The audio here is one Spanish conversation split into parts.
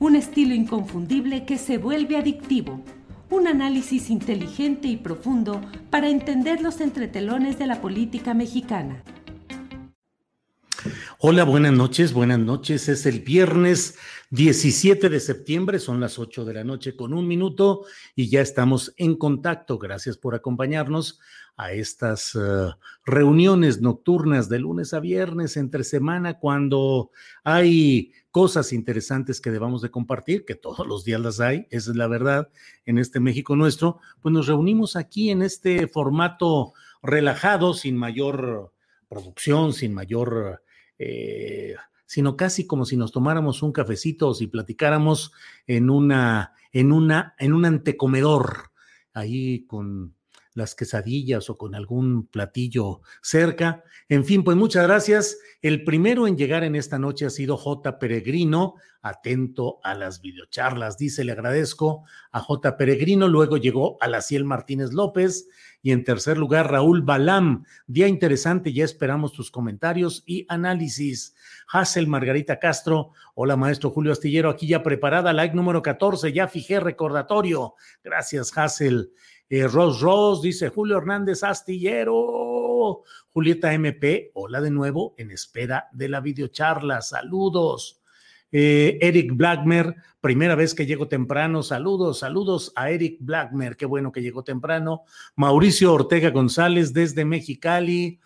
un estilo inconfundible que se vuelve adictivo. Un análisis inteligente y profundo para entender los entretelones de la política mexicana. Hola, buenas noches, buenas noches. Es el viernes 17 de septiembre, son las 8 de la noche con un minuto y ya estamos en contacto. Gracias por acompañarnos a estas uh, reuniones nocturnas de lunes a viernes entre semana cuando hay cosas interesantes que debamos de compartir, que todos los días las hay, esa es la verdad, en este México nuestro, pues nos reunimos aquí en este formato relajado, sin mayor producción, sin mayor eh, sino casi como si nos tomáramos un cafecito o si platicáramos en una, en una, en un antecomedor, ahí con las quesadillas o con algún platillo cerca. En fin, pues muchas gracias. El primero en llegar en esta noche ha sido J. Peregrino, atento a las videocharlas. Dice, le agradezco a J. Peregrino. Luego llegó a la Ciel Martínez López. Y en tercer lugar, Raúl Balam. Día interesante, ya esperamos tus comentarios y análisis. Hassel Margarita Castro. Hola, maestro Julio Astillero, aquí ya preparada, like número 14, ya fijé recordatorio. Gracias, Hassel. Eh, Ros Ros dice Julio Hernández Astillero. Julieta MP, hola de nuevo, en espera de la videocharla. Saludos. Eh, Eric Blackmer, primera vez que llego temprano. Saludos, saludos a Eric Blackmer, qué bueno que llegó temprano. Mauricio Ortega González desde Mexicali.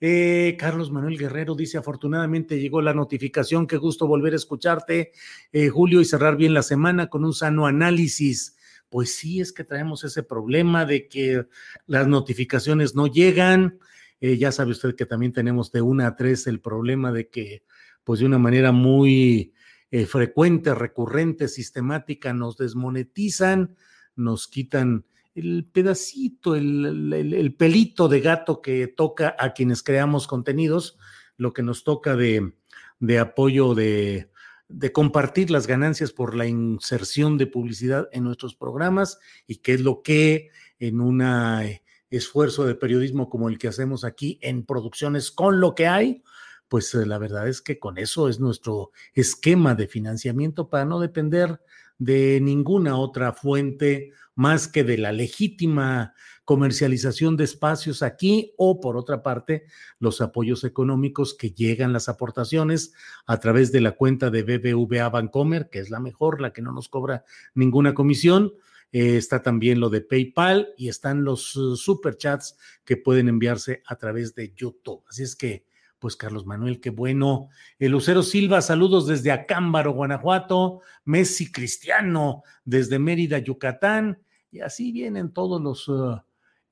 Eh, Carlos Manuel Guerrero dice, afortunadamente llegó la notificación, qué gusto volver a escucharte, eh, Julio, y cerrar bien la semana con un sano análisis pues sí es que traemos ese problema de que las notificaciones no llegan. Eh, ya sabe usted que también tenemos de una a tres el problema de que, pues de una manera muy eh, frecuente, recurrente, sistemática, nos desmonetizan, nos quitan el pedacito, el, el, pelito de gato que toca a quienes creamos contenidos, lo que nos toca de apoyo de, de compartir las ganancias por la inserción de publicidad en nuestros programas y qué es lo que en un eh, esfuerzo de periodismo como el que hacemos aquí en producciones con lo que hay, pues eh, la verdad es que con eso es nuestro esquema de financiamiento para no depender de ninguna otra fuente más que de la legítima comercialización de espacios aquí o por otra parte los apoyos económicos que llegan las aportaciones a través de la cuenta de BBVA Bancomer, que es la mejor, la que no nos cobra ninguna comisión. Eh, está también lo de PayPal y están los uh, superchats que pueden enviarse a través de YouTube. Así es que, pues Carlos Manuel, qué bueno. El Lucero Silva, saludos desde Acámbaro, Guanajuato. Messi Cristiano, desde Mérida, Yucatán. Y así vienen todos los, uh,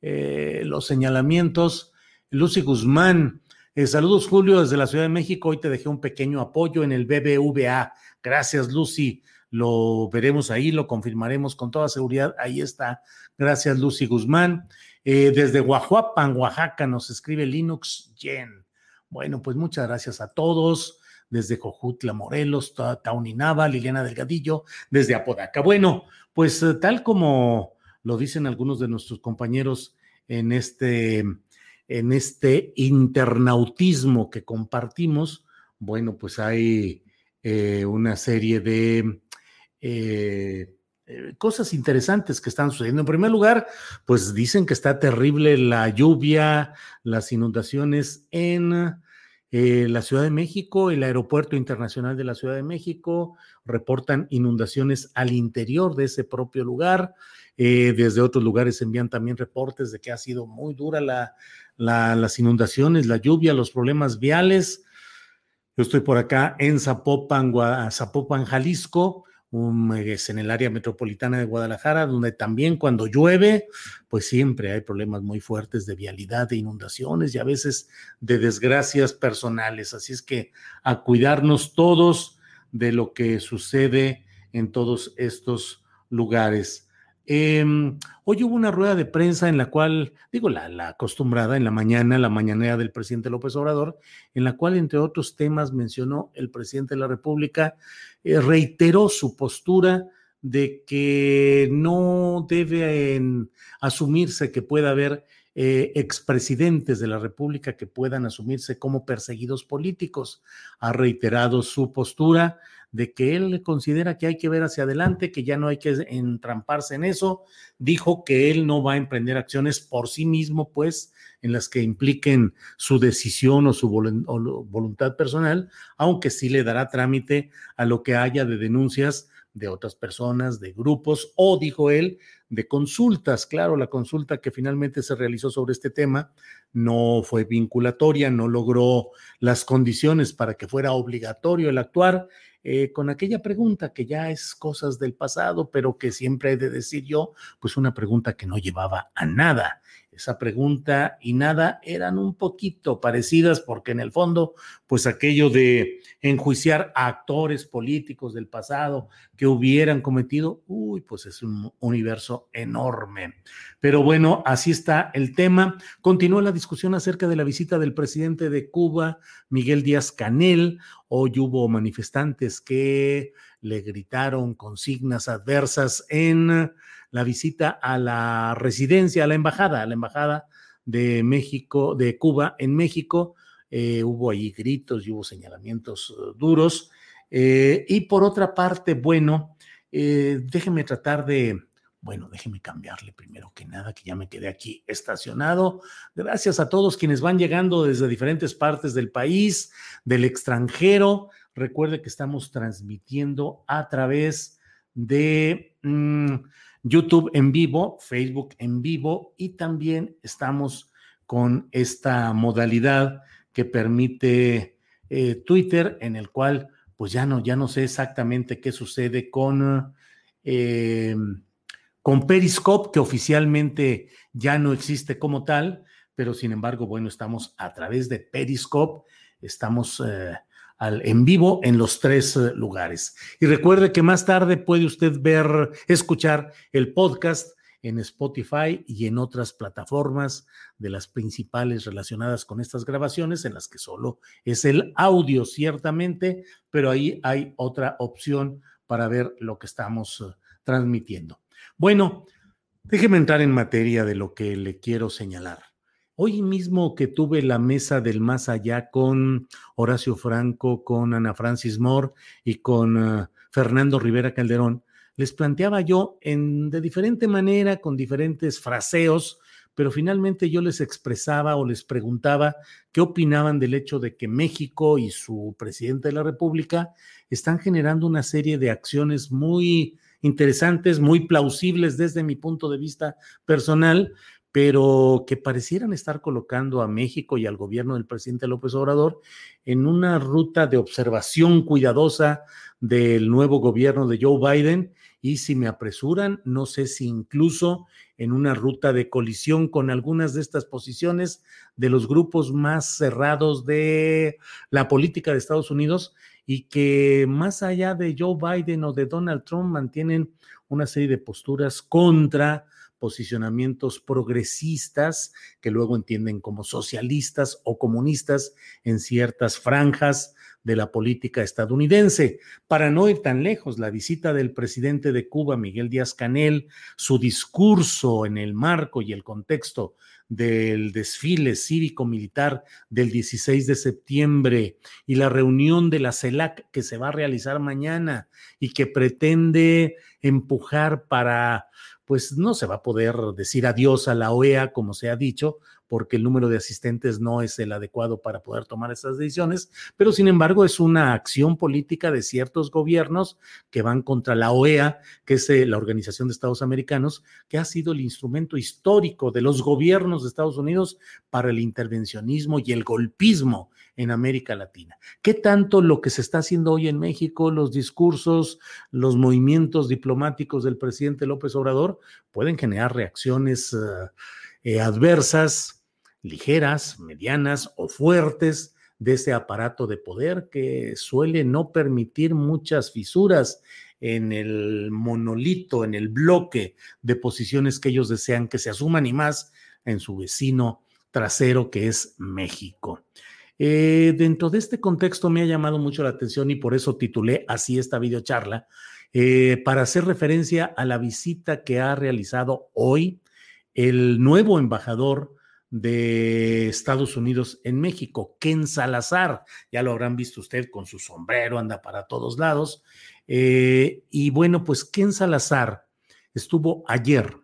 eh, los señalamientos. Lucy Guzmán, eh, saludos Julio desde la Ciudad de México. Hoy te dejé un pequeño apoyo en el BBVA. Gracias Lucy. Lo veremos ahí, lo confirmaremos con toda seguridad. Ahí está. Gracias Lucy Guzmán. Eh, desde Guajuapan, Oaxaca, nos escribe Linux Jen. Bueno, pues muchas gracias a todos desde Cojutla, Morelos, Tauninaba, Liliana Delgadillo, desde Apodaca. Bueno, pues tal como lo dicen algunos de nuestros compañeros en este en este internautismo que compartimos, bueno, pues hay eh, una serie de eh, eh, cosas interesantes que están sucediendo. En primer lugar, pues dicen que está terrible la lluvia, las inundaciones en la Ciudad de México, el Aeropuerto Internacional de la Ciudad de México, reportan inundaciones al interior de ese propio lugar. desde otros lugares envían también reportes de que ha sido muy dura las inundaciones, la lluvia, los problemas viales. Yo estoy por acá en Zapopan, Zapopan, Jalisco, es en el área metropolitana de Guadalajara, donde también cuando llueve, pues siempre hay problemas muy fuertes de vialidad, de inundaciones y a veces de desgracias personales. Así es que a cuidarnos todos de lo que sucede en todos estos lugares. Em, hoy hubo una rueda de prensa en la cual, digo, la, acostumbrada en la mañana, la mañanera del presidente López Obrador, en la cual, entre otros temas, mencionó el presidente de la República, eh, reiteró su postura de que no debe asumirse que pueda haber eh, expresidentes de la República que puedan asumirse como perseguidos políticos. Ha reiterado su postura de que él considera que hay que ver hacia adelante, que ya no hay que entramparse en eso. Dijo que él no va a emprender acciones por sí mismo, pues, en las que impliquen su decisión o su voluntad personal, aunque sí le dará trámite a lo que haya de denuncias de otras personas, de grupos o, dijo él, de consultas. Claro, la consulta que finalmente se realizó sobre este tema no fue vinculatoria, no logró las condiciones para que fuera obligatorio el actuar eh, con aquella pregunta que ya es cosas del pasado, pero que siempre he de decir yo, pues una pregunta que no llevaba a nada. Esa pregunta y nada eran un poquito parecidas porque en el fondo, pues aquello de enjuiciar a actores políticos del pasado que hubieran cometido, uy, pues es un universo enorme. Pero bueno, así está el tema. Continúa la discusión acerca de la visita del presidente de Cuba, Miguel Díaz Canel. Hoy hubo manifestantes que le gritaron consignas adversas en la visita a la residencia, a la embajada, a la embajada de México, de Cuba en México. Eh, hubo allí gritos y hubo señalamientos eh, duros. Eh, y por otra parte, bueno, déjeme tratar de, bueno, déjeme cambiarle primero que nada, que ya me quedé aquí estacionado. Gracias a todos quienes van llegando desde diferentes partes del país, del extranjero. Recuerde que estamos transmitiendo a través de mm, YouTube en vivo, Facebook en vivo y también estamos con esta modalidad que permite eh, Twitter, en el cual pues ya no, ya no sé exactamente qué sucede con, eh, con Periscope, que oficialmente ya no existe como tal, pero sin embargo, bueno, estamos a través de Periscope, estamos eh, en vivo en los tres eh, lugares. Y recuerde que más tarde puede usted ver, escuchar el podcast en Spotify y en otras plataformas de las principales relacionadas con estas grabaciones, en las que solo es el audio, ciertamente, pero ahí hay otra opción para ver lo que estamos eh, transmitiendo. Bueno, déjeme entrar en materia de lo que le quiero señalar. Hoy mismo que tuve la mesa del más allá con Horacio Franco, con Ana Francis Moore y con eh, Fernando Rivera Calderón, les planteaba yo en, de diferente manera, con diferentes fraseos, pero finalmente yo les expresaba o les preguntaba qué opinaban del hecho de que México y su presidente de la República están generando una serie de acciones muy interesantes, muy plausibles desde mi punto de vista personal, pero que parecieran estar colocando a México y al gobierno del presidente López Obrador en una ruta de observación cuidadosa del nuevo gobierno de Joe Biden y si me apresuran, no sé si incluso en una ruta de colisión con algunas de estas posiciones de los grupos más cerrados de la política de Estados Unidos y que más allá de Joe Biden o de Donald Trump mantienen una serie de posturas contra posicionamientos progresistas que luego entienden como socialistas o comunistas en ciertas franjas de la política estadounidense. Para no ir tan lejos, la visita del presidente de Cuba, Miguel Díaz Canel, su discurso en el marco y el contexto del desfile cívico-militar del 16 de septiembre y la reunión de la CELAC que se va a realizar mañana y que pretende empujar para, pues no se va a poder decir adiós a la OEA como se ha dicho, porque el número de asistentes no es el adecuado para poder tomar estas decisiones, pero sin embargo es una acción política de ciertos gobiernos que van contra la OEA, que es eh, la Organización de Estados Americanos, que ha sido el instrumento histórico de los gobiernos de Estados Unidos para el intervencionismo y el golpismo en América Latina. ¿Qué tanto lo que se está haciendo hoy en México, los discursos, los movimientos diplomáticos del presidente López Obrador pueden generar reacciones eh, eh, adversas ligeras, medianas o fuertes de ese aparato de poder que suele no permitir muchas fisuras en el monolito, en el bloque de posiciones que ellos desean que se asuman y más en su vecino trasero que es México. Eh, dentro de este contexto me ha llamado mucho la atención y por eso titulé así esta videocharla, eh, para hacer referencia a la visita que ha realizado hoy el nuevo embajador de Estados Unidos en México, Ken Salazar. Ya lo habrán visto usted con su sombrero, anda para todos lados. Eh, y bueno, pues Ken Salazar estuvo ayer,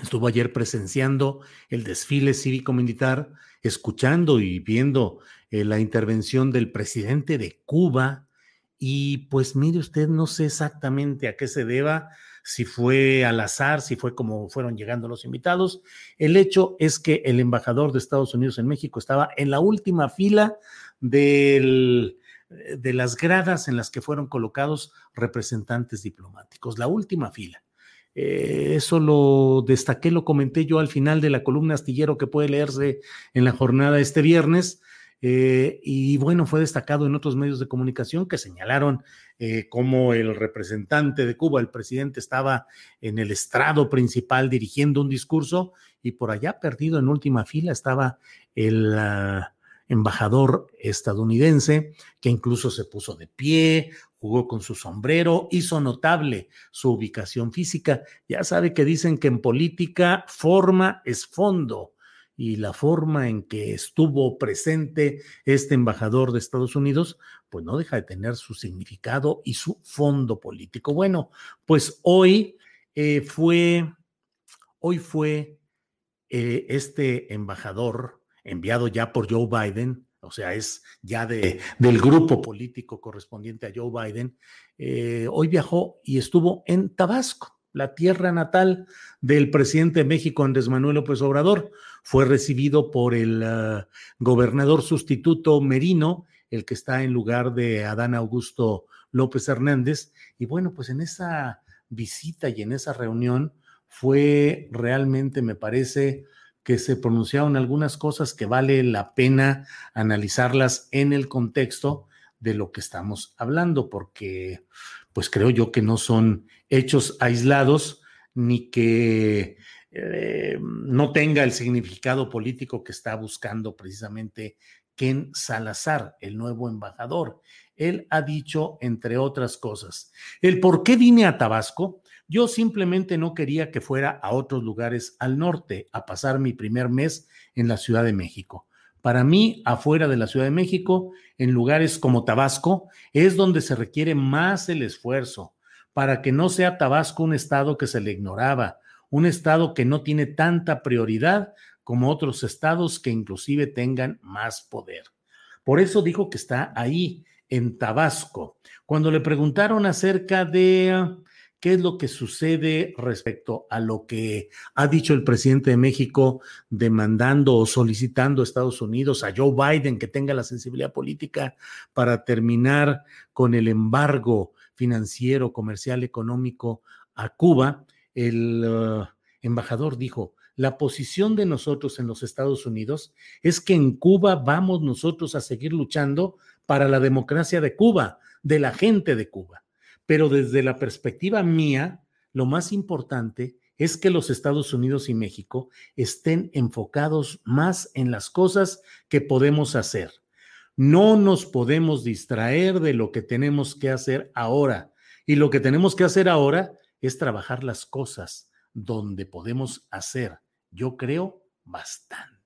estuvo ayer presenciando el desfile cívico-militar, escuchando y viendo eh, la intervención del presidente de Cuba. Y pues mire usted, no sé exactamente a qué se deba si fue al azar, si fue como fueron llegando los invitados. El hecho es que el embajador de Estados Unidos en México estaba en la última fila de las gradas en las que fueron colocados representantes diplomáticos, la última fila. Eh, eso lo destaqué, lo comenté yo al final de la columna astillero que puede leerse en la jornada este viernes. Eh, y bueno, fue destacado en otros medios de comunicación que señalaron eh, cómo el representante de Cuba, el presidente, estaba en el estrado principal dirigiendo un discurso y por allá perdido en última fila estaba el ah, embajador estadounidense que incluso se puso de pie, jugó con su sombrero, hizo notable su ubicación física. Ya sabe que dicen que en política forma es fondo y la forma en que estuvo presente este embajador de Estados Unidos, pues no deja de tener su significado y su fondo político. Bueno, pues hoy eh, fue, hoy fue eh, este embajador enviado ya por Joe Biden, o sea, es ya de, del grupo político correspondiente a Joe Biden, eh, hoy viajó y estuvo en Tabasco la tierra natal del presidente de México, Andrés Manuel López Obrador. Fue recibido por el ah, gobernador sustituto Merino, el que está en lugar de Adán Augusto López Hernández. Y bueno, pues en esa visita y en esa reunión fue realmente, me parece, que se pronunciaron algunas cosas que vale la pena analizarlas en el contexto de lo que estamos hablando, porque pues creo yo que no son hechos aislados ni que eh, no tenga el significado político que está buscando precisamente Ken Salazar, el nuevo embajador. Él ha dicho, entre otras cosas, el por qué vine a Tabasco. Yo simplemente no quería que fuera a otros lugares al norte a pasar mi primer mes en la Ciudad de México. Para mí, afuera de la Ciudad de México, en lugares como Tabasco, es donde se requiere más el esfuerzo para que no sea Tabasco un estado que se le ignoraba, un estado que no tiene tanta prioridad como otros estados que inclusive tengan más poder. Por eso dijo que está ahí, en Tabasco. Cuando le preguntaron acerca de qué es lo que sucede respecto a lo que ha dicho el presidente de México demandando o solicitando a Estados Unidos, a Joe Biden, que tenga la sensibilidad política para terminar con el embargo financiero, comercial, económico a Cuba. El uh, embajador dijo, la posición de nosotros en los Estados Unidos es que en Cuba vamos nosotros a seguir luchando para la democracia de Cuba, de la gente de Cuba. Pero desde la perspectiva mía, lo más importante es que los Estados Unidos y México estén enfocados más en las cosas que podemos hacer. No nos podemos distraer de lo que tenemos que hacer ahora. Y lo que tenemos que hacer ahora es trabajar las cosas donde podemos hacer, yo creo, bastante.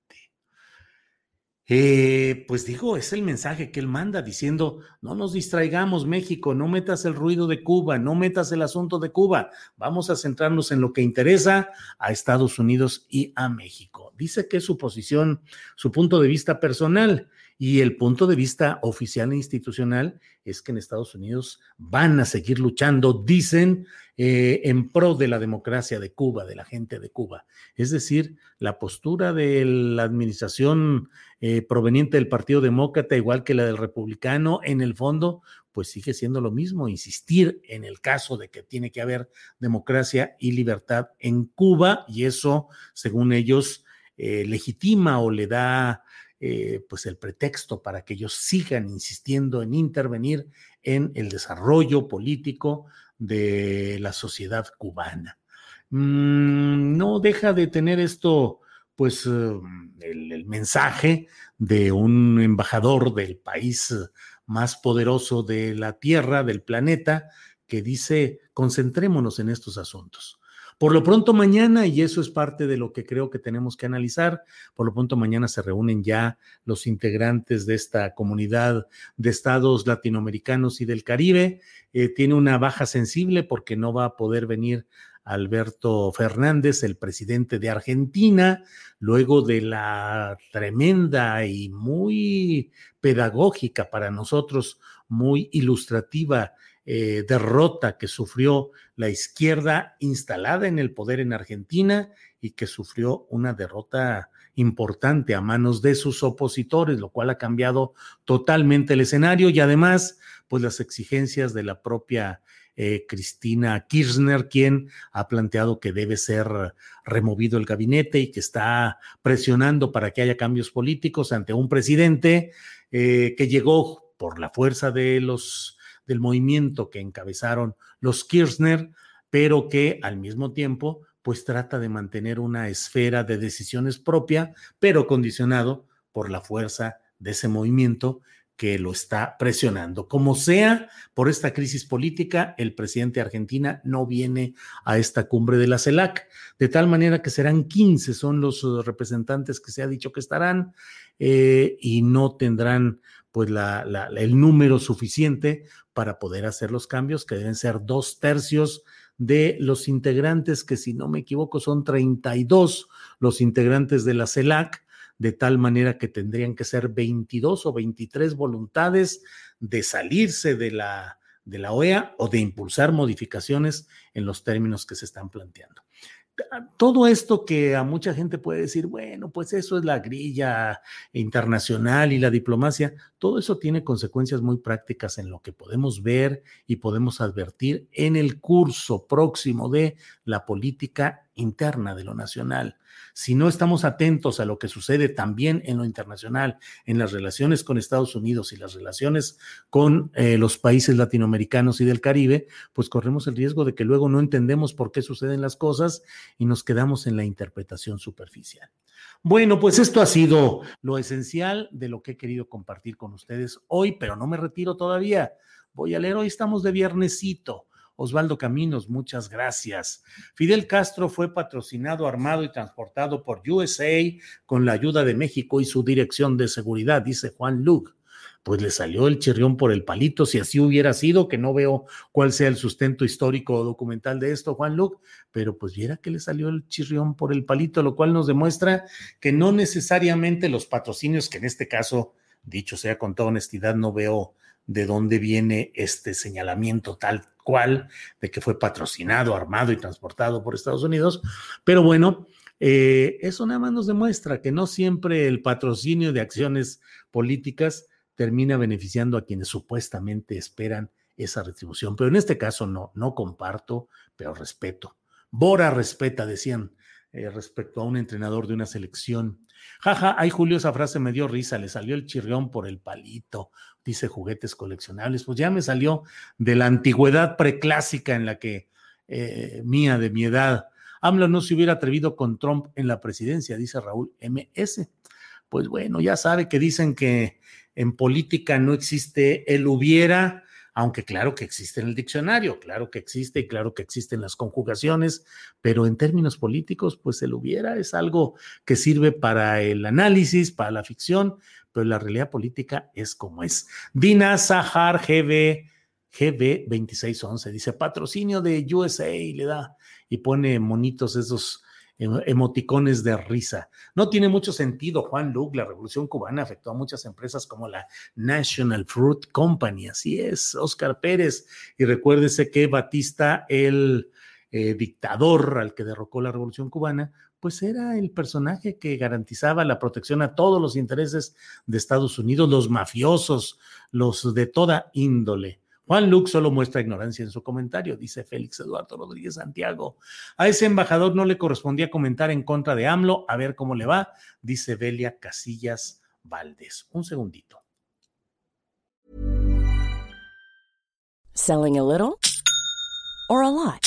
Eh, pues digo, es el mensaje que él manda diciendo, no nos distraigamos México, no metas el ruido de Cuba, no metas el asunto de Cuba, vamos a centrarnos en lo que interesa a Estados Unidos y a México. Dice que es su posición, su punto de vista personal y el punto de vista oficial e institucional es que en Estados Unidos van a seguir luchando, dicen, eh, en pro de la democracia de Cuba, de la gente de Cuba. Es decir, la postura de la administración eh, proveniente del Partido Demócrata, igual que la del republicano, en el fondo, pues sigue siendo lo mismo, insistir en el caso de que tiene que haber democracia y libertad en Cuba, y eso, según ellos, eh, legitima o le da eh, pues el pretexto para que ellos sigan insistiendo en intervenir en el desarrollo político de la sociedad cubana. Mm, no deja de tener esto, pues, eh, el, mensaje de un embajador del país más poderoso de la Tierra, del planeta, que dice, concentrémonos en estos asuntos. Por lo pronto mañana, y eso es parte de lo que creo que tenemos que analizar, por lo pronto mañana se reúnen ya los integrantes de esta comunidad de estados latinoamericanos y del Caribe. Eh, tiene una baja sensible porque no va a poder venir Alberto Fernández, el presidente de Argentina, luego de la tremenda y muy pedagógica para nosotros, muy ilustrativa eh, derrota que sufrió la izquierda instalada en el poder en Argentina y que sufrió una derrota importante a manos de sus opositores, lo cual ha cambiado totalmente el escenario y además, pues las exigencias de la propia eh, Cristina Kirchner, quien ha planteado que debe ser removido el gabinete y que está presionando para que haya cambios políticos ante un presidente eh, que llegó por la fuerza de los del movimiento que encabezaron los Kirchner, pero que al mismo tiempo pues trata de mantener una esfera de decisiones propia, pero condicionado por la fuerza de ese movimiento que lo está presionando. Como sea, por esta crisis política, el presidente de Argentina no viene a esta cumbre de la CELAC, de tal manera que serán 15, son los representantes que se ha dicho que estarán eh, y no tendrán pues la, el número suficiente para poder hacer los cambios, que deben ser dos tercios de los integrantes, que si no me equivoco son 32 los integrantes de la CELAC, de tal manera que tendrían que ser 22 o 23 voluntades de salirse de la, de la OEA o de impulsar modificaciones en los términos que se están planteando todo esto que a mucha gente puede decir, bueno, pues eso es la grilla internacional y la diplomacia, todo eso tiene consecuencias muy prácticas en lo que podemos ver y podemos advertir en el curso próximo de la política interna de lo nacional. Si no estamos atentos a lo que sucede también en lo internacional, en las relaciones con Estados Unidos y las relaciones con eh, los países latinoamericanos y del Caribe, pues corremos el riesgo de que luego no entendemos por qué suceden las cosas y nos quedamos en la interpretación superficial. Bueno, pues esto ha sido lo esencial de lo que he querido compartir con ustedes hoy, pero no me retiro todavía. Voy a leer, hoy estamos de viernesito. Osvaldo Caminos, muchas gracias. Fidel Castro fue patrocinado, armado y transportado por USA con la ayuda de México y su dirección de seguridad, dice Juan Luc. Pues le salió el chirrión por el palito, si así hubiera sido, que no veo cuál sea el sustento histórico o documental de esto, Juan Luc, pero pues viera que le salió el chirrión por el palito, lo cual nos demuestra que no necesariamente los patrocinios, que en este caso, dicho sea con toda honestidad, no veo de dónde viene este señalamiento tal cual de que fue patrocinado, armado y transportado por Estados Unidos. Pero bueno, eh, eso nada más nos demuestra que no siempre el patrocinio de acciones políticas termina beneficiando a quienes supuestamente esperan esa retribución. Pero en este caso no, no comparto, pero respeto. Bora respeta, decían eh, respecto a un entrenador de una selección. Jaja, ay Julio, esa frase me dio risa, le salió el chirrión por el palito, dice juguetes coleccionables, pues ya me salió de la antigüedad preclásica en la que eh, mía, de mi edad. AMLO no se hubiera atrevido con Trump en la presidencia, dice Raúl MS. Pues bueno, ya sabe que dicen que en política no existe el hubiera, aunque claro que existe en el diccionario, claro que existe y claro que existen las conjugaciones, pero en términos políticos, pues el hubiera es algo que sirve para el análisis, para la ficción, pero la realidad política es como es. Dina Sahar GB, GB 2611 dice patrocinio de USA y le da y pone monitos esos emoticones de risa. No tiene mucho sentido, Juan Luc, la revolución cubana afectó a muchas empresas como la National Fruit Company, así es, Oscar Pérez. Y recuérdese que Batista, el eh, dictador al que derrocó la revolución cubana, pues era el personaje que garantizaba la protección a todos los intereses de Estados Unidos, los mafiosos, los de toda índole. Juan Luc solo muestra ignorancia en su comentario, dice Félix Eduardo Rodríguez Santiago. A ese embajador no le correspondía comentar en contra de AMLO, a ver cómo le va, dice Belia Casillas Valdés. Un segundito. Selling a little or a lot.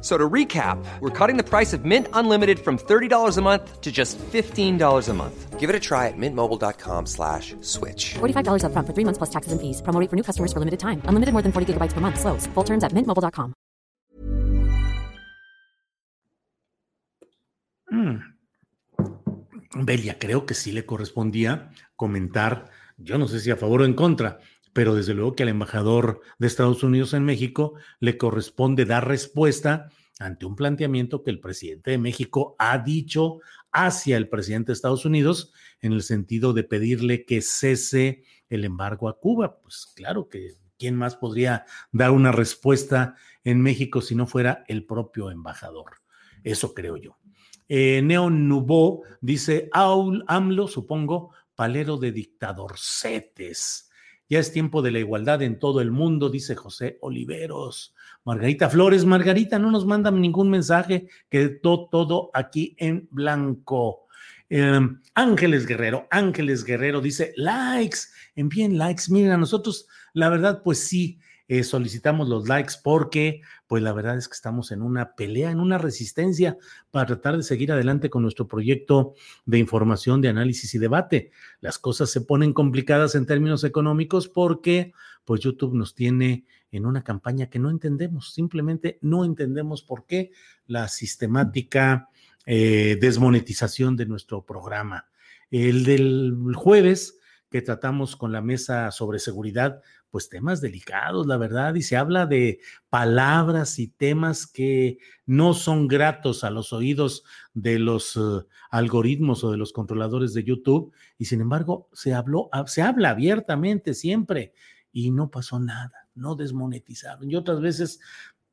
So to recap, we're cutting the price of Mint Unlimited from $30 a month to just $15 a month. Give it a try at mintmobile.com slash switch. $45 up front for three months plus taxes and fees. Promo for new customers for limited time. Unlimited more than 40 gigabytes per month. Slows. Full terms at mintmobile.com. Mm. Belia, creo que sí le correspondía comentar, yo no sé si a favor o en contra, pero desde luego que al embajador de Estados Unidos en México le corresponde dar respuesta ante un planteamiento que el presidente de México ha dicho hacia el presidente de Estados Unidos en el sentido de pedirle que cese el embargo a Cuba. Pues claro que quién más podría dar una respuesta en México si no fuera el propio embajador. Eso creo yo. Eh, Neo Nubó dice, AMLO, supongo, palero de dictadorcetes. Ya es tiempo de la igualdad en todo el mundo, dice José Oliveros. Margarita Flores, Margarita, no nos mandan ningún mensaje, quedó todo aquí en blanco. Em, Ángeles Guerrero, Ángeles Guerrero dice, likes, envíen likes. Miren, a nosotros, la verdad, pues sí, eh, solicitamos los likes porque, pues la verdad es que estamos en una pelea, en una resistencia para tratar de seguir adelante con nuestro proyecto de información, de análisis y debate. Las cosas se ponen complicadas en términos económicos porque, pues YouTube nos tiene en una campaña que no entendemos, simplemente no entendemos por qué la sistemática eh, desmonetización de nuestro programa. El del jueves que tratamos con la mesa sobre seguridad, pues temas delicados, la verdad, y se habla de palabras y temas que no son gratos a los oídos de los uh, algoritmos o de los controladores de YouTube, y sin embargo se habló, ah, se habla abiertamente siempre y no pasó nada, no desmonetizaron. Y otras veces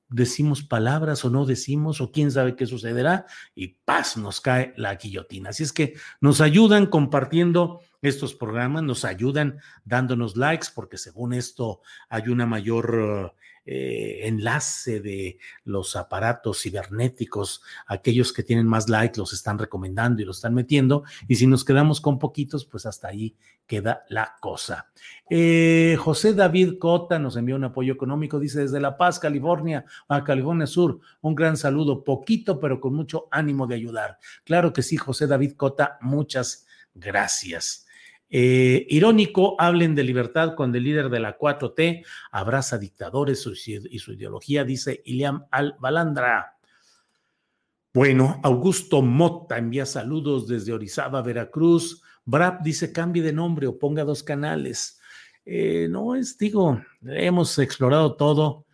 decimos palabras o no decimos o quién sabe qué sucederá y paz nos cae la guillotina. Así es que nos ayudan compartiendo estos programas, nos ayudan dándonos likes porque según esto hay una mayor eh, enlace de los aparatos cibernéticos, aquellos que tienen más likes los están recomendando y los están metiendo, y si nos quedamos con poquitos, pues hasta ahí queda la cosa. Eh, José David Cota nos envió un apoyo económico, dice desde La Paz, California, a California Sur, un gran saludo, poquito, pero con mucho ánimo de ayudar. Claro que sí, José David Cota, muchas gracias. Eh, irónico, hablen de libertad cuando el líder de la 4T abraza dictadores y su ideología, dice Iliam Al-Balandra. Bueno, Augusto Mota envía saludos desde Orizaba, Veracruz. Brap dice cambie de nombre o ponga dos canales. Eh, no es, digo, hemos explorado todo.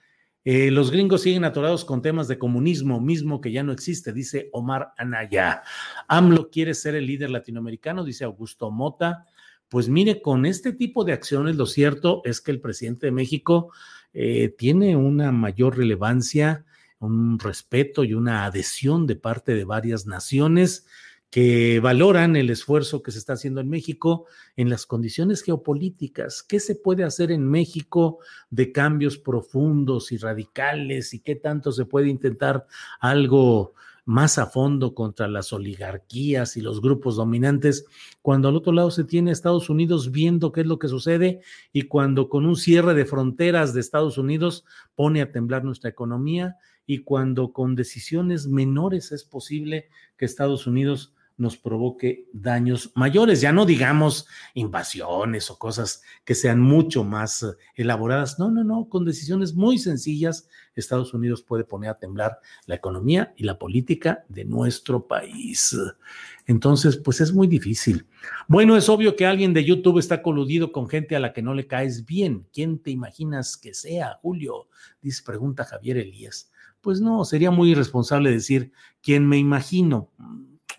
Eh, los gringos siguen atorados con temas de comunismo, mismo que ya no existe, dice Omar Anaya. AMLO quiere ser el líder latinoamericano, dice Augusto Mota. Pues mire, con este tipo de acciones, lo cierto es que el presidente de México eh, tiene una mayor relevancia, un respeto y una adhesión de parte de varias naciones que valoran el esfuerzo que se está haciendo en México en las condiciones geopolíticas. ¿Qué se puede hacer en México de cambios profundos y radicales y qué tanto se puede intentar algo más a fondo contra las oligarquías y los grupos dominantes, cuando al otro lado se tiene Estados Unidos viendo qué es lo que sucede y cuando con un cierre de fronteras de Estados Unidos pone a temblar nuestra economía y cuando con decisiones menores es posible que Estados Unidos nos provoque daños mayores, ya no digamos invasiones o cosas que sean mucho más eh, elaboradas, no, no, no, con decisiones muy sencillas, Estados Unidos puede poner a temblar la economía y la política de nuestro país. Entonces, pues es muy difícil. Bueno, es obvio que alguien de YouTube está coludido con gente a la que no le caes bien. ¿Quién te imaginas que sea, Julio? Dice, pregunta Javier Elías. Pues no, sería muy irresponsable decir quién me imagino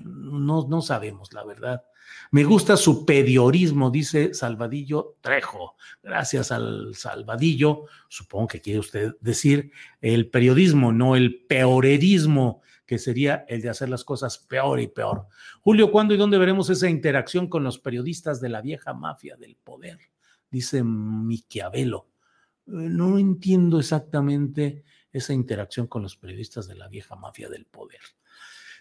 no, no sabemos, la verdad. Me gusta su pediorismo, dice Salvadillo Trejo. Gracias al Salvadillo, supongo que quiere usted decir el periodismo, no el peorerismo, que sería el de hacer las cosas peor y peor. Julio, ¿cuándo y dónde veremos esa interacción con los periodistas de la vieja mafia del poder? Dice Miquiavelo. Eh, no entiendo exactamente esa interacción con los periodistas de la vieja mafia del poder.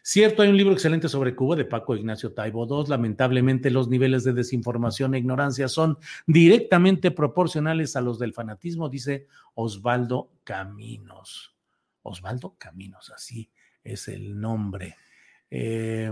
Cierto, hay un libro excelente sobre Cuba de Paco Ignacio Taibo II. Lamentablemente, los niveles de desinformación e ignorancia son directamente proporcionales a los del fanatismo, dice Osvaldo Caminos. Osvaldo Caminos, así es el nombre. Eh,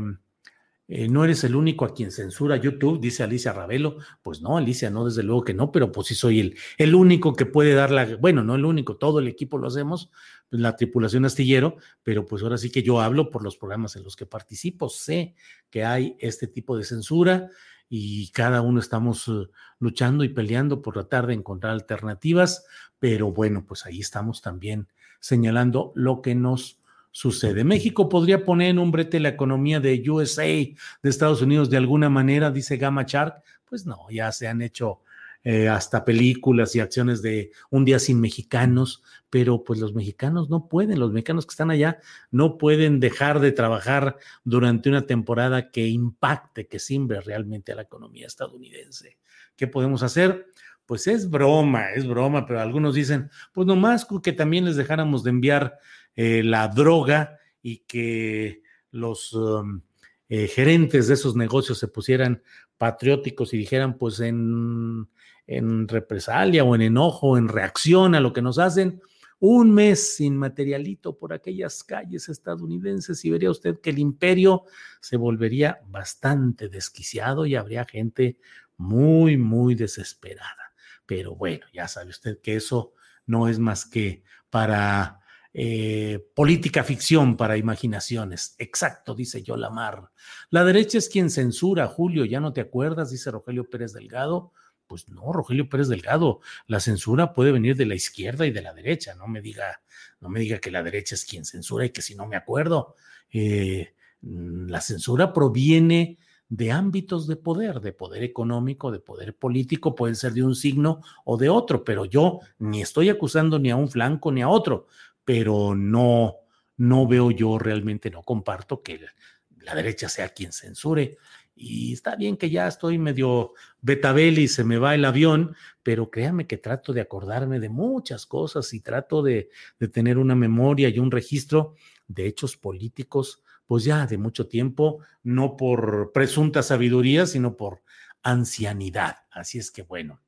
eh, no eres el único a quien censura YouTube, dice Alicia Ravelo. Pues no, Alicia, no, desde luego que no, pero pues sí soy el, el único que puede dar la, bueno, no el único, todo el equipo lo hacemos, la tripulación astillero, pero pues ahora sí que yo hablo por los programas en los que participo, sé que hay este tipo de censura y cada uno estamos eh, luchando y peleando por tratar de encontrar alternativas, pero bueno, pues ahí estamos también señalando lo que nos sucede. México podría poner en un brete la economía de USA, de Estados Unidos, de alguna manera, dice Gama Shark. Pues no, ya se han hecho eh, hasta películas y acciones de un día sin mexicanos, pero pues los mexicanos no pueden, los mexicanos que están allá no pueden dejar de trabajar durante una temporada que impacte, que simbre realmente a la economía estadounidense. ¿Qué podemos hacer? Pues es broma, es broma, pero algunos dicen, pues nomás que también les dejáramos de enviar eh, la droga y que los um, eh, gerentes de esos negocios se pusieran patrióticos y dijeran, pues en, en represalia o en enojo, en reacción a lo que nos hacen, un mes sin materialito por aquellas calles estadounidenses y vería usted que el imperio se volvería bastante desquiciado y habría gente muy, muy desesperada. Pero bueno, ya sabe usted que eso no es más que para eh, política ficción para imaginaciones. Exacto, dice Yolamar. La derecha es quien censura, Julio, ¿ya no te acuerdas? Dice Rogelio Pérez Delgado. Pues no, Rogelio Pérez Delgado, la censura puede venir de la izquierda y de la derecha. No me diga, no me diga que la derecha es quien censura y que si no me acuerdo. Eh, la censura proviene de ámbitos de poder, de poder económico, de poder político, pueden ser de un signo o de otro, pero yo ni estoy acusando ni a un flanco ni a otro pero no, no veo yo realmente, no comparto que la derecha sea quien censure. Y está bien que ya estoy medio betabel y se me va el avión, pero créame que trato de acordarme de muchas cosas y trato de, de tener una memoria y un registro de hechos políticos, pues ya de mucho tiempo, no por presunta sabiduría, sino por ancianidad. Así es que bueno.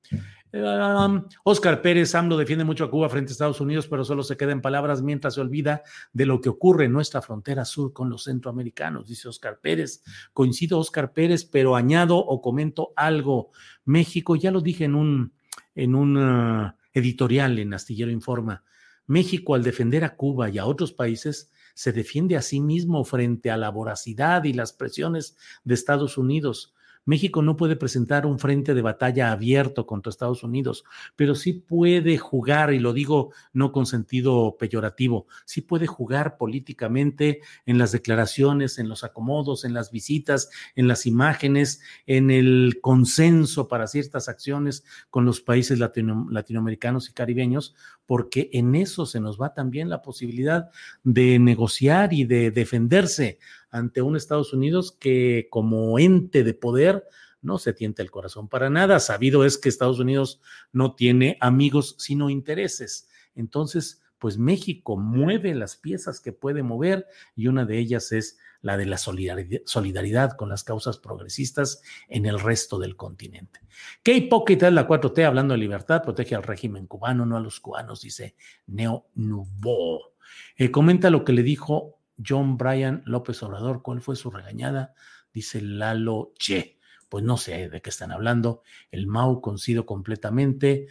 Oscar Pérez, AMLO defiende mucho a Cuba frente a Estados Unidos, pero solo se queda en palabras mientras se olvida de lo que ocurre en nuestra frontera sur con los centroamericanos, dice Oscar Pérez. Coincido, Oscar Pérez, pero añado o comento algo. México, ya lo dije en un, en un uh, editorial en Astillero Informa, México al defender a Cuba y a otros países se defiende a sí mismo frente a la voracidad y las presiones de Estados Unidos México no puede presentar un frente de batalla abierto contra Estados Unidos, pero sí puede jugar, y lo digo no con sentido peyorativo, sí puede jugar políticamente en las declaraciones, en los acomodos, en las visitas, en las imágenes, en el consenso para ciertas acciones con los países latinoamericanos y caribeños, porque en eso se nos va también la posibilidad de negociar y de defenderse ante un Estados Unidos que como ente de poder no se tienta el corazón para nada. Sabido es que Estados Unidos no tiene amigos sino intereses. Entonces, pues México mueve las piezas que puede mover y una de ellas es la de la solidaridad con las causas progresistas en el resto del continente. Qué hipócrita es la 4T hablando de libertad, protege al régimen cubano, no a los cubanos, dice Neo Nubo. Eh, comenta lo que le dijo John Bryan López Obrador, ¿cuál fue su regañada? Dice Lalo Che. Pues no sé de qué están hablando. El Mau coincido completamente.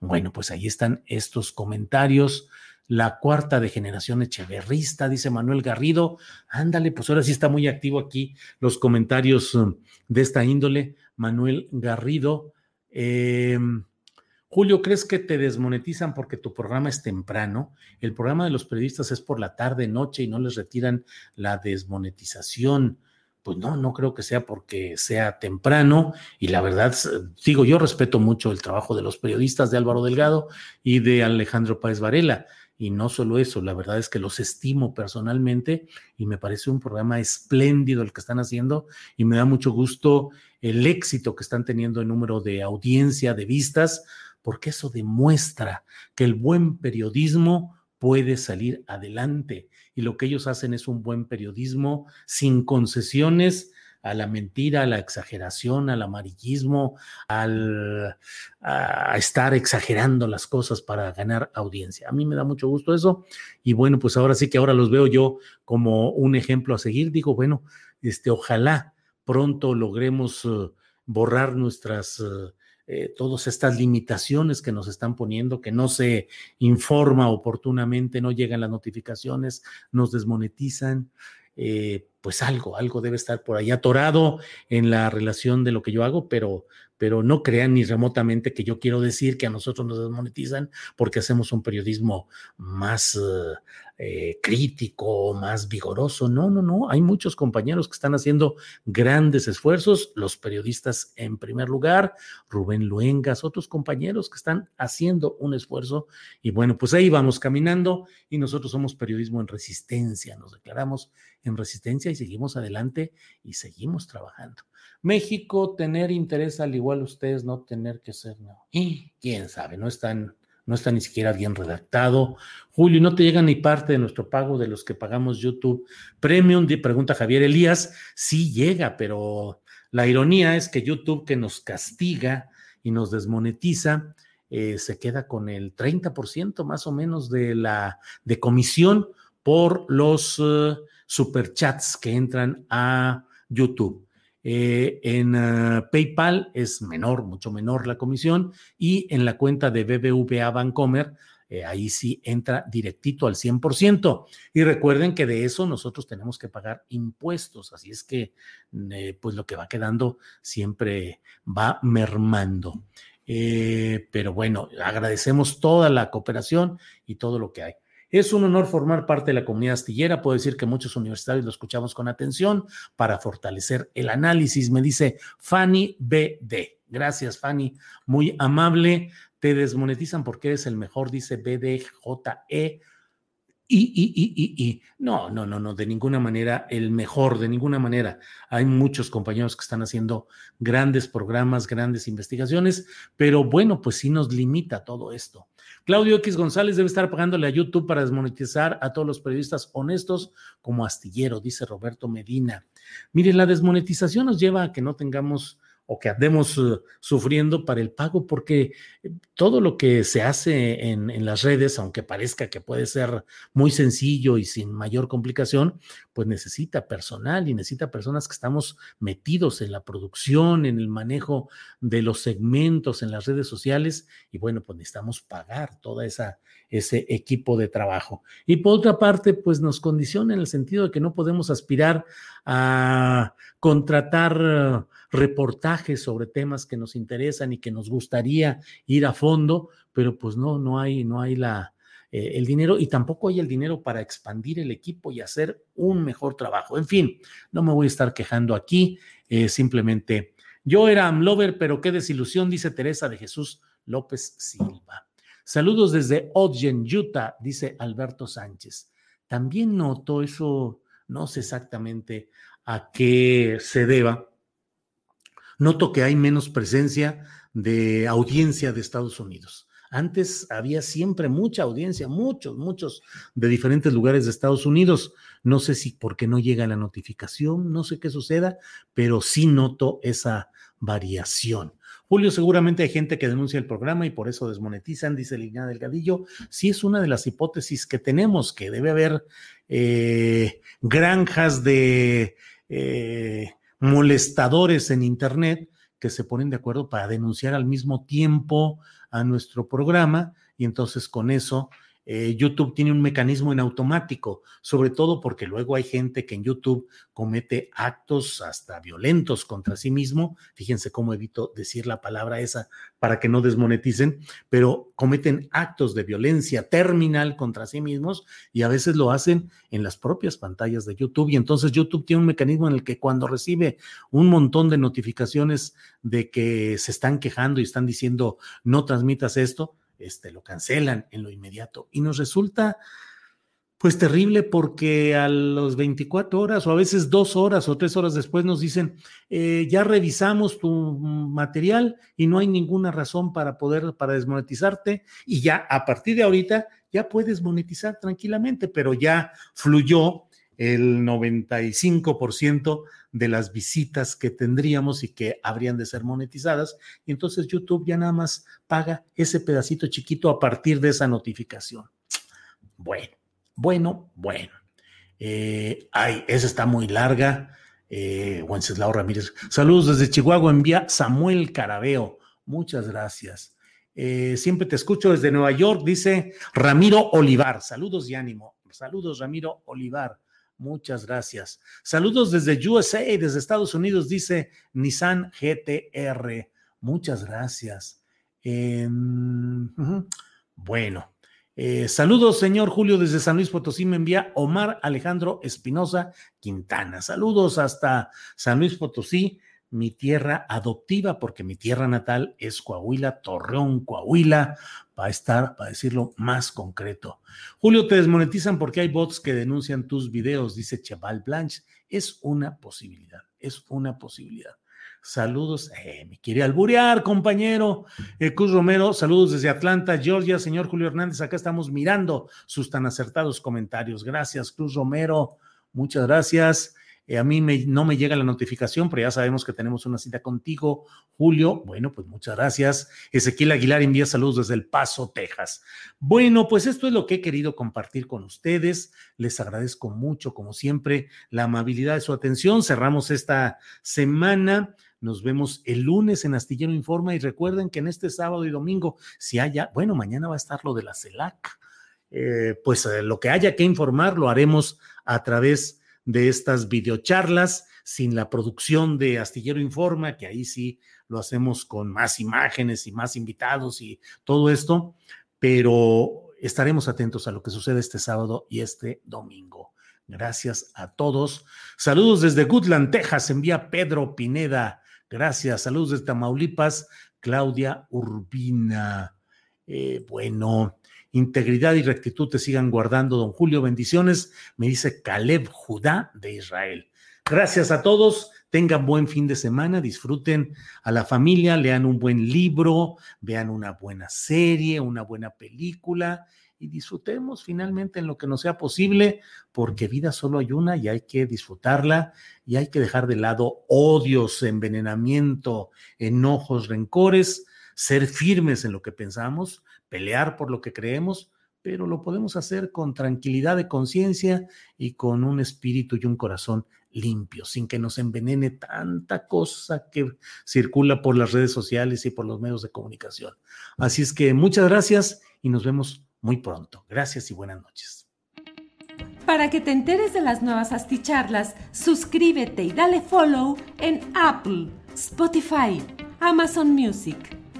Bueno, pues ahí están estos comentarios la cuarta de generación echeverrista, dice Manuel Garrido. Ándale, pues ahora sí está muy activo aquí los comentarios um, de esta índole. Manuel Garrido. Em, Julio, ¿crees que te desmonetizan porque tu programa es temprano? El programa de los periodistas es por la tarde, noche y no les retiran la desmonetización. Pues no, no creo que sea porque sea temprano y la verdad, digo, yo respeto mucho el trabajo de los periodistas de Álvaro Delgado y de Alejandro Páez Varela y no solo eso, la verdad es que los estimo personalmente y me parece un programa espléndido el que están haciendo y me da mucho gusto el éxito que están teniendo en número de audiencia, de vistas, porque eso demuestra que el buen periodismo puede salir adelante y lo que ellos hacen es un buen periodismo sin concesiones a la mentira, a la exageración, al amarillismo, al, a estar exagerando las cosas para ganar audiencia. A mí me da mucho gusto eso y bueno, pues ahora sí que ahora los veo yo como un ejemplo a seguir. Digo, bueno, este, ojalá pronto logremos uh, borrar nuestras... Uh, eh, todas estas limitaciones que nos están poniendo, que no se informa oportunamente, no llegan las notificaciones, nos desmonetizan. Eh, pues algo, algo debe estar por ahí atorado en la relación de lo que yo hago, pero, pero no crean ni remotamente que yo quiero decir que a nosotros nos desmonetizan porque hacemos un periodismo más eh, crítico, más vigoroso. No, no, no. Hay muchos compañeros que están haciendo grandes esfuerzos, los periodistas en primer lugar, Rubén Luengas, otros compañeros que están haciendo un esfuerzo. Y bueno, pues ahí vamos caminando y nosotros somos periodismo en resistencia, nos declaramos en resistencia y seguimos adelante y seguimos trabajando. México, tener interés al igual ustedes, no tener que ser. Y quién sabe, no están, no está ni siquiera bien redactado. Julio, ¿no te llega ni parte de nuestro pago de los que pagamos YouTube Premium? Pregunta Javier Elías. Sí llega, pero la ironía es que YouTube que nos castiga y nos desmonetiza, eh, se queda con el 30% más o menos de la de comisión por los uh, superchats que entran a YouTube. Eh, en eh, PayPal es menor, mucho menor la comisión, y en la cuenta de BBVA Bancomer, eh, ahí sí entra directito al 100%. Y recuerden que de eso nosotros tenemos que pagar impuestos, así es que pues lo que va quedando siempre va mermando. pero bueno, agradecemos toda la cooperación y todo lo que hay. Es un honor formar parte de la comunidad astillera. Puedo decir que muchos universitarios lo escuchamos con atención para fortalecer el análisis, me dice Fanny BD. Gracias, Fanny. Muy amable. Te desmonetizan porque eres el mejor, dice BDJE. Y, y, y, y, y, no, no, no, no, de ninguna manera el mejor, de ninguna manera. Hay muchos compañeros que están haciendo grandes programas, grandes investigaciones, pero bueno, pues sí nos limita todo esto. Claudio X González debe estar pagándole a YouTube para desmonetizar a todos los periodistas honestos como astillero, dice Roberto Medina. Mire, la desmonetización nos lleva a que no tengamos o que andemos eh, sufriendo para el pago, porque eh, todo lo que se hace en, en, las redes, aunque parezca que puede ser muy sencillo y sin mayor complicación, pues necesita personal y necesita personas que estamos metidos en la producción, en el manejo de los segmentos en las redes sociales, y bueno, pues necesitamos pagar toda esa ese equipo de trabajo. Y por otra parte, pues nos condiciona en el sentido de que no podemos aspirar a contratar reportajes sobre temas que nos interesan y que nos gustaría ir a fondo, pero pues no, no hay, no hay la, eh, el dinero y tampoco hay el dinero para expandir el equipo y hacer un mejor trabajo. En fin, no me voy a estar quejando aquí, eh, simplemente yo era Amlover, pero qué desilusión, dice Teresa de Jesús López Silva. Saludos desde Ogden, Utah, dice Alberto Sánchez. También noto eso, no sé exactamente a qué se deba. Noto que hay menos presencia de audiencia de Estados Unidos. Antes había siempre mucha audiencia, muchos, muchos de diferentes lugares de Estados Unidos. No sé si porque no llega la notificación, no sé qué suceda, pero sí noto esa variación. Julio, seguramente hay gente que denuncia el programa y por eso desmonetizan, dice Lina Delgadillo. Sí es una de las hipótesis que tenemos, que debe haber eh, granjas de eh, molestadores en Internet que se ponen de acuerdo para denunciar al mismo tiempo a nuestro programa y entonces con eso eh, YouTube tiene un mecanismo en automático, sobre todo porque luego hay gente que en YouTube comete actos hasta violentos contra sí mismo. Fíjense cómo evito decir la palabra esa para que no desmoneticen, pero cometen actos de violencia terminal contra sí mismos y a veces lo hacen en las propias pantallas de YouTube. Y entonces YouTube tiene un mecanismo en el que cuando recibe un montón de notificaciones de que se están quejando y están diciendo no transmitas esto, este, lo cancelan en lo inmediato. Y nos resulta pues terrible porque a los 24 horas o a veces dos horas o tres horas después nos dicen, eh, ya revisamos tu material y no hay ninguna razón para poder, para desmonetizarte y ya a partir de ahorita ya puedes monetizar tranquilamente, pero ya fluyó el 95% de las visitas que tendríamos y que habrían de ser monetizadas. Y entonces YouTube ya nada más paga ese pedacito chiquito a partir de esa notificación. Bueno, bueno, bueno. Eh, ay, esa está muy larga. Eh, Wenceslao Ramírez. Saludos desde Chihuahua. Envía Samuel Carabeo. Muchas gracias. Eh, siempre te escucho desde Nueva York, dice Ramiro Olivar. Saludos y ánimo. Saludos, Ramiro Olivar. Muchas gracias. Saludos desde USA, desde Estados Unidos, dice Nissan GTR. Muchas gracias. Em, bueno, eh, saludos, señor Julio, desde San Luis Potosí. Me envía Omar Alejandro Espinosa Quintana. Saludos hasta San Luis Potosí, mi tierra adoptiva, porque mi tierra natal es Coahuila, Torreón, Coahuila para estar, para decirlo más concreto. Julio, te desmonetizan porque hay bots que denuncian tus videos, dice Chaval Blanche. Es una posibilidad, es una posibilidad. Saludos, eh, me quiere alburear, compañero. Eh, Cruz Romero, saludos desde Atlanta, Georgia. Señor Julio Hernández, acá estamos mirando sus tan acertados comentarios. Gracias, Cruz Romero. Muchas gracias. Eh, a mí no me llega la notificación, pero ya sabemos que tenemos una cita contigo, Julio. Bueno, pues muchas gracias. Ezequiel Aguilar envía saludos desde El Paso, Texas. Bueno, pues esto es lo que he querido compartir con ustedes. Les agradezco mucho, como siempre, la amabilidad de su atención. Cerramos esta semana. Nos vemos el lunes en Astillero Informa y recuerden que en este sábado y domingo, si haya, bueno, mañana va a estar lo de la CELAC. Eh, pues eh, lo que haya que informar lo haremos a través de estas videocharlas sin la producción de Astillero Informa, que ahí sí lo hacemos con más imágenes y más invitados y todo esto, pero estaremos atentos a lo que sucede este sábado y este domingo. Gracias a todos. Saludos desde Goodland, Texas, envía Pedro Pineda. Gracias. Saludos desde Tamaulipas, Claudia Urbina. Eh, bueno, integridad y rectitud te sigan guardando, don Julio. Bendiciones, me dice Caleb Judá de Israel. Gracias a todos, tengan buen fin de semana, disfruten a la familia, lean un buen libro, vean una buena serie, una buena película y disfrutemos finalmente en lo que nos sea posible, porque vida solo hay una y hay que disfrutarla y hay que dejar de lado odios, envenenamiento, enojos, rencores, ser firmes en lo que pensamos, pelear por lo que creemos, pero lo podemos hacer con tranquilidad de conciencia y con un espíritu y un corazón limpio, sin que nos envenene tanta cosa que circula por las redes sociales y por los medios de comunicación. Así es que muchas gracias y nos vemos muy pronto. Gracias y buenas noches. Para que te enteres de las nuevas asticharlas, suscríbete y dale follow en Apple, Spotify, Amazon Music,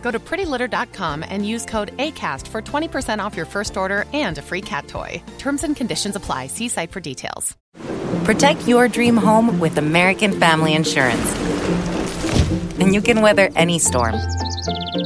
Go to prettylitter.com and use code ACAST for 20% off your first order and a free cat toy. Terms and conditions apply. See site for details. Protect your dream home with American Family Insurance. And you can weather any storm.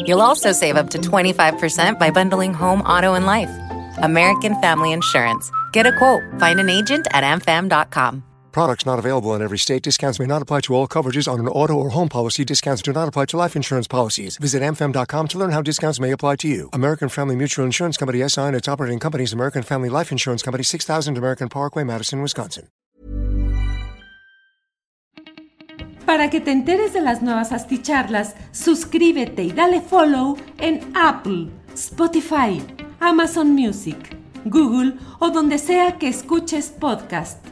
You'll also save up to 25% by bundling home, auto, and life. American Family Insurance. Get a quote. Find an agent at amfam.com. Products not available in every state. Discounts may not apply to all coverages on an auto or home policy. Discounts do not apply to life insurance policies. Visit amfam.com to learn how discounts may apply to you. American Family Mutual Insurance Company SI and its operating companies American Family Life Insurance Company 6000 American Parkway, Madison, Wisconsin. Para que te enteres de las nuevas asticharlas, suscríbete y dale follow en Apple, Spotify, Amazon Music, Google o donde sea que escuches podcast.